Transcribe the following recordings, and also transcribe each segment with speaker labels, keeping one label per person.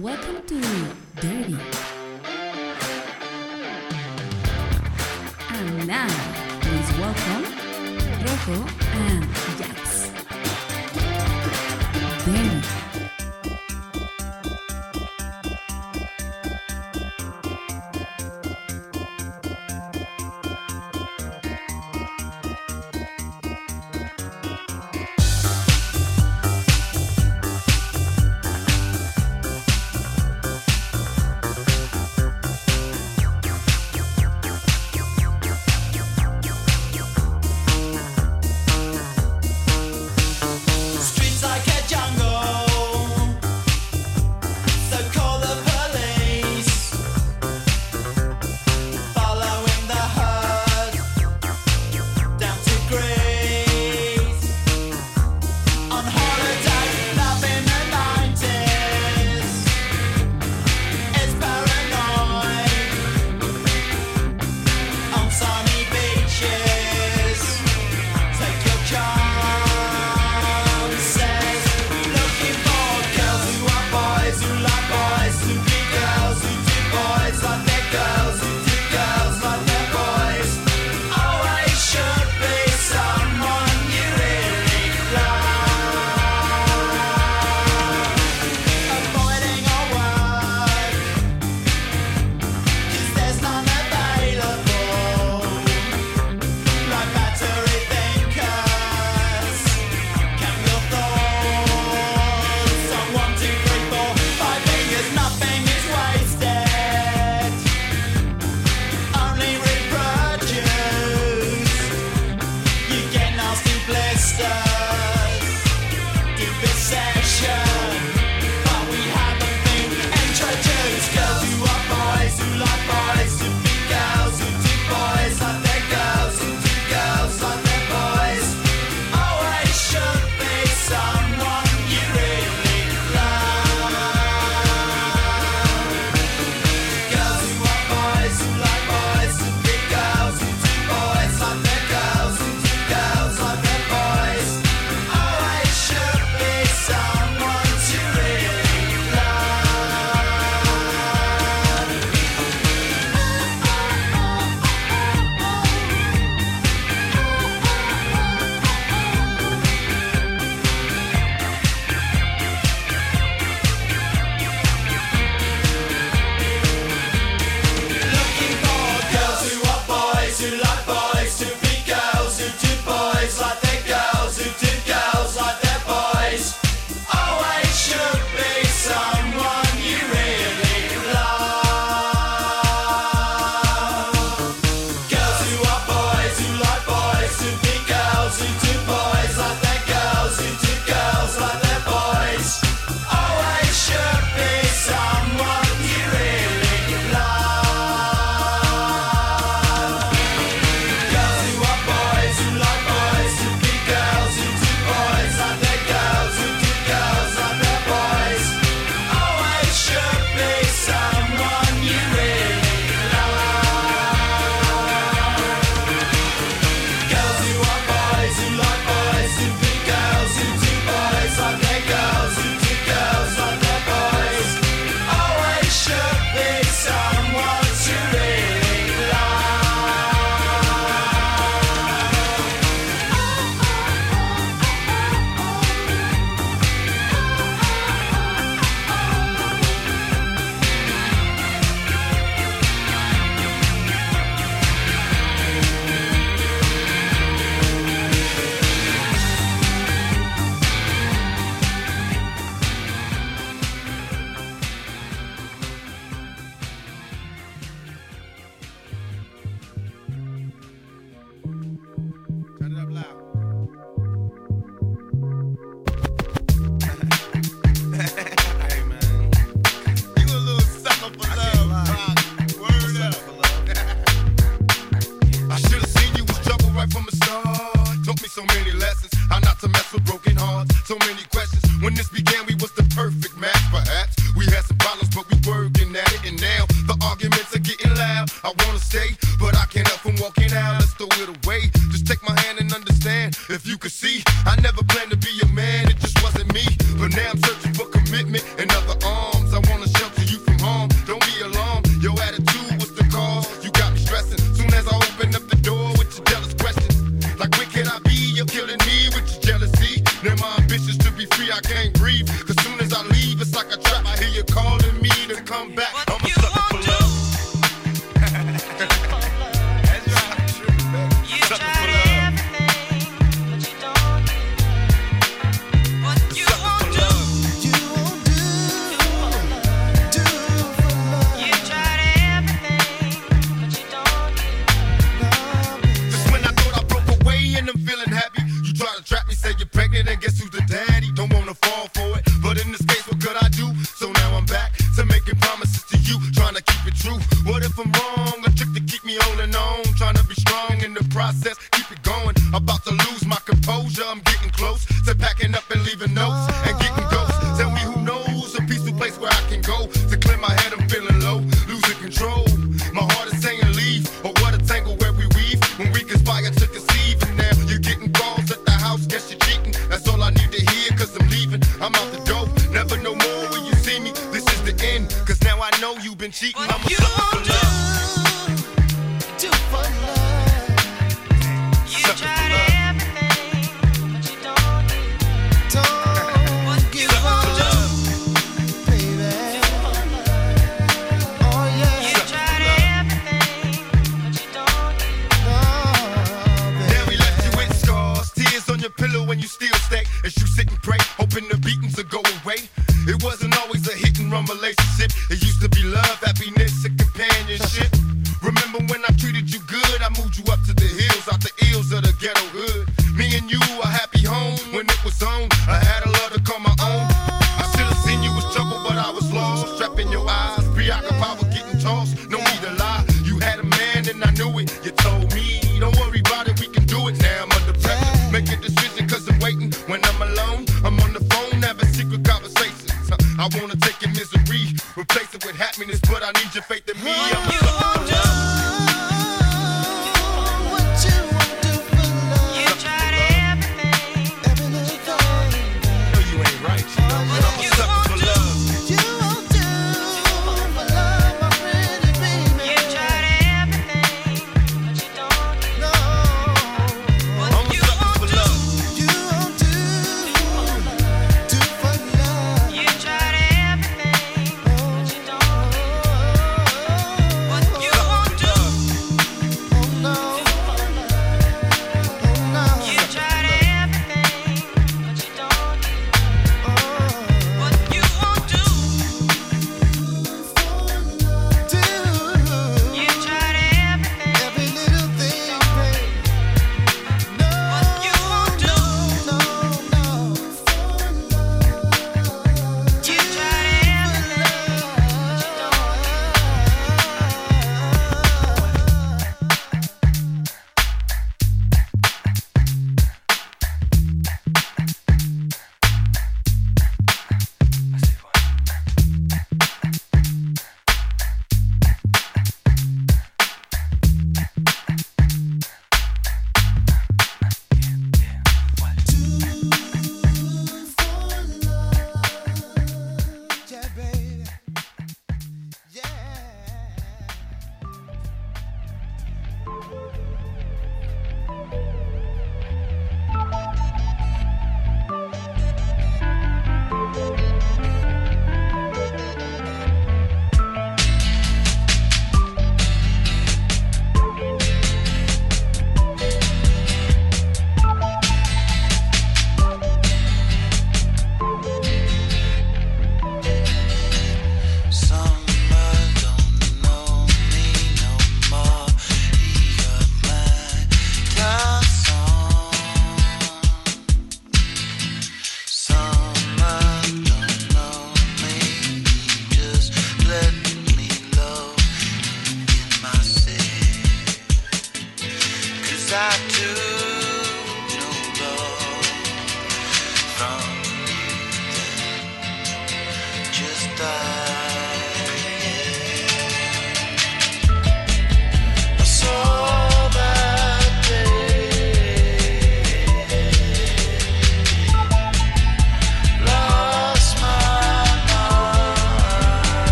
Speaker 1: Welcome to Dirty. And now, please welcome Rojo and
Speaker 2: Jack.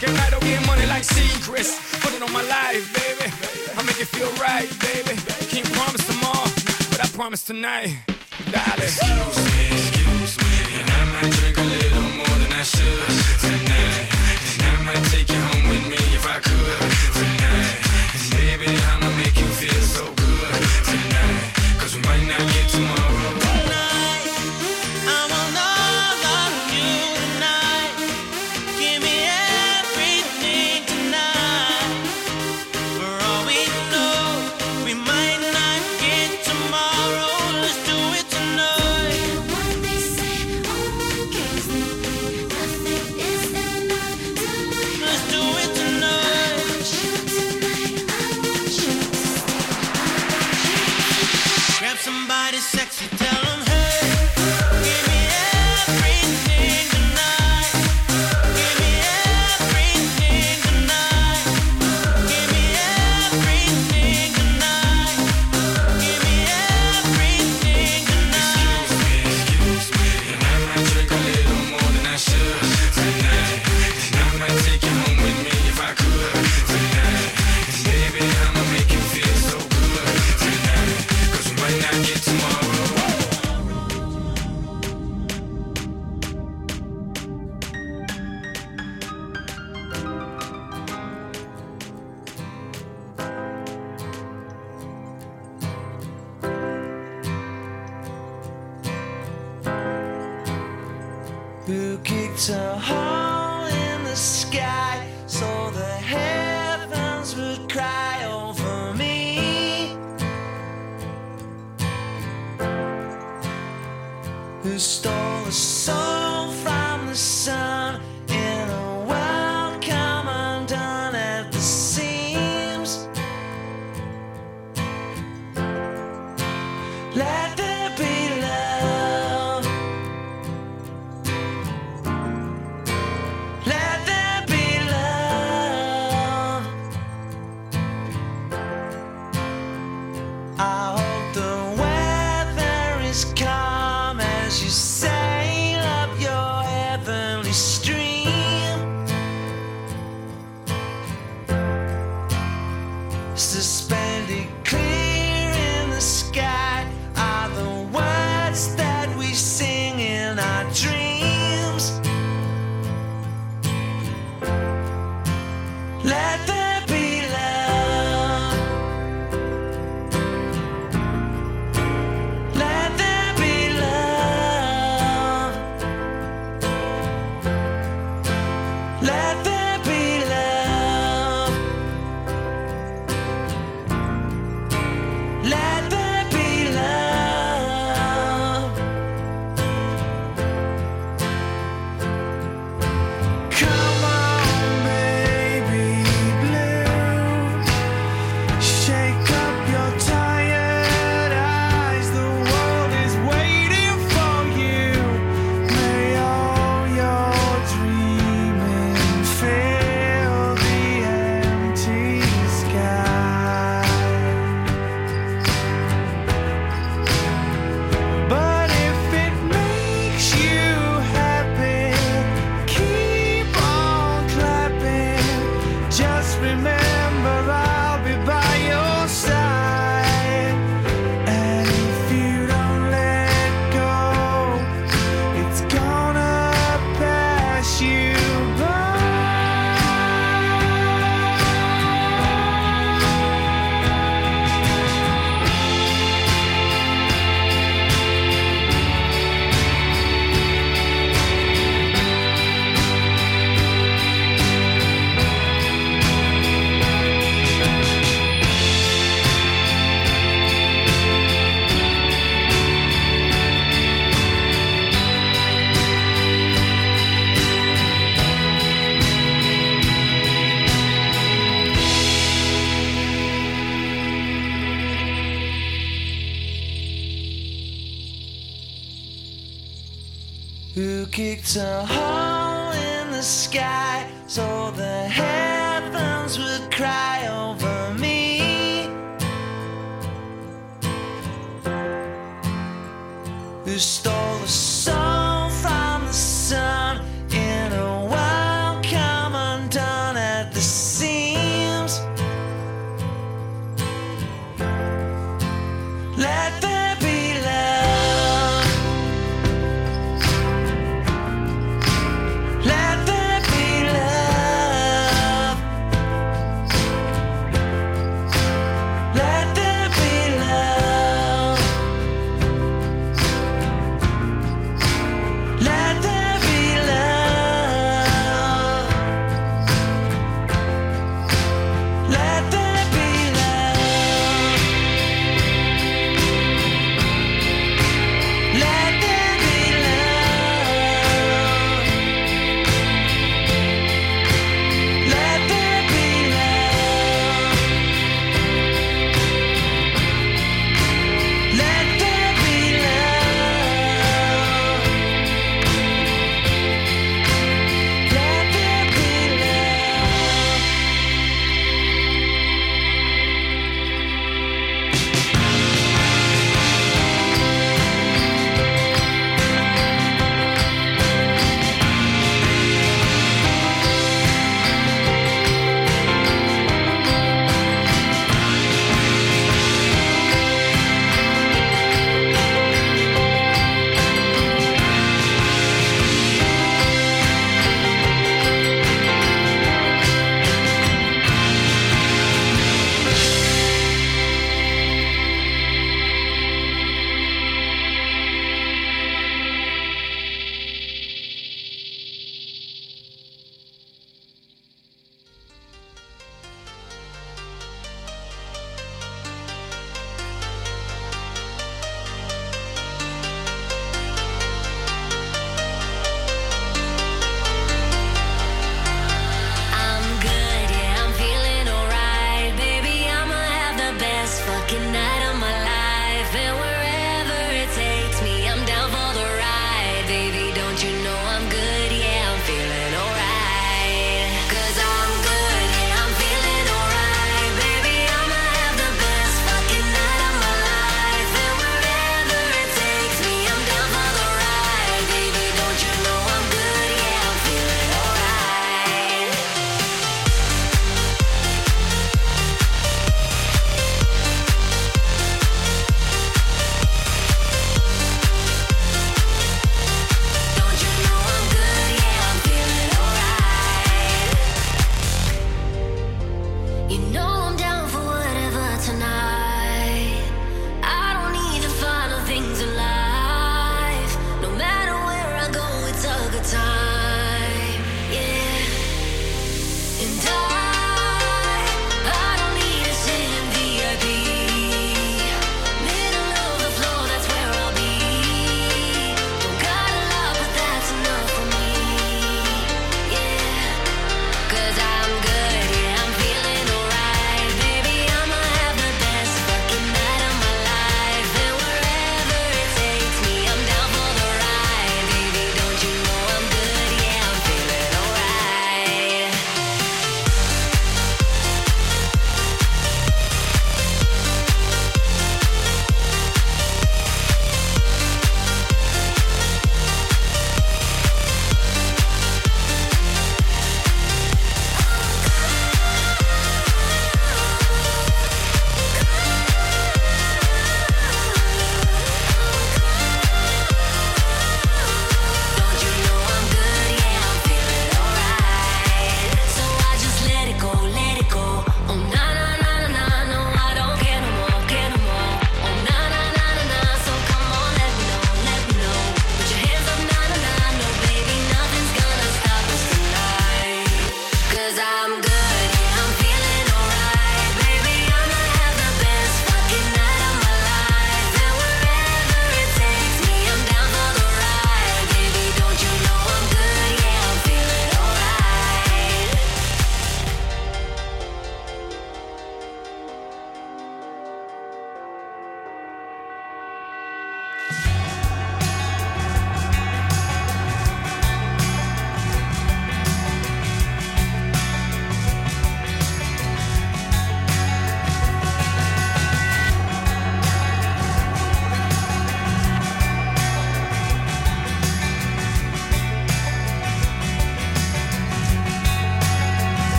Speaker 3: can write get money like secrets. Put it on my life, baby. I make it feel right, baby. Can't promise tomorrow, but I promise tonight, darling. Excuse me, excuse me, and I might drink a little more than I should tonight, and I might take you home with me if I could.
Speaker 4: who kicked a hole in the sky so the heavens would cry over me. Who stole a soul? Who kicked a hole in the sky so the heavens would cry over me? Who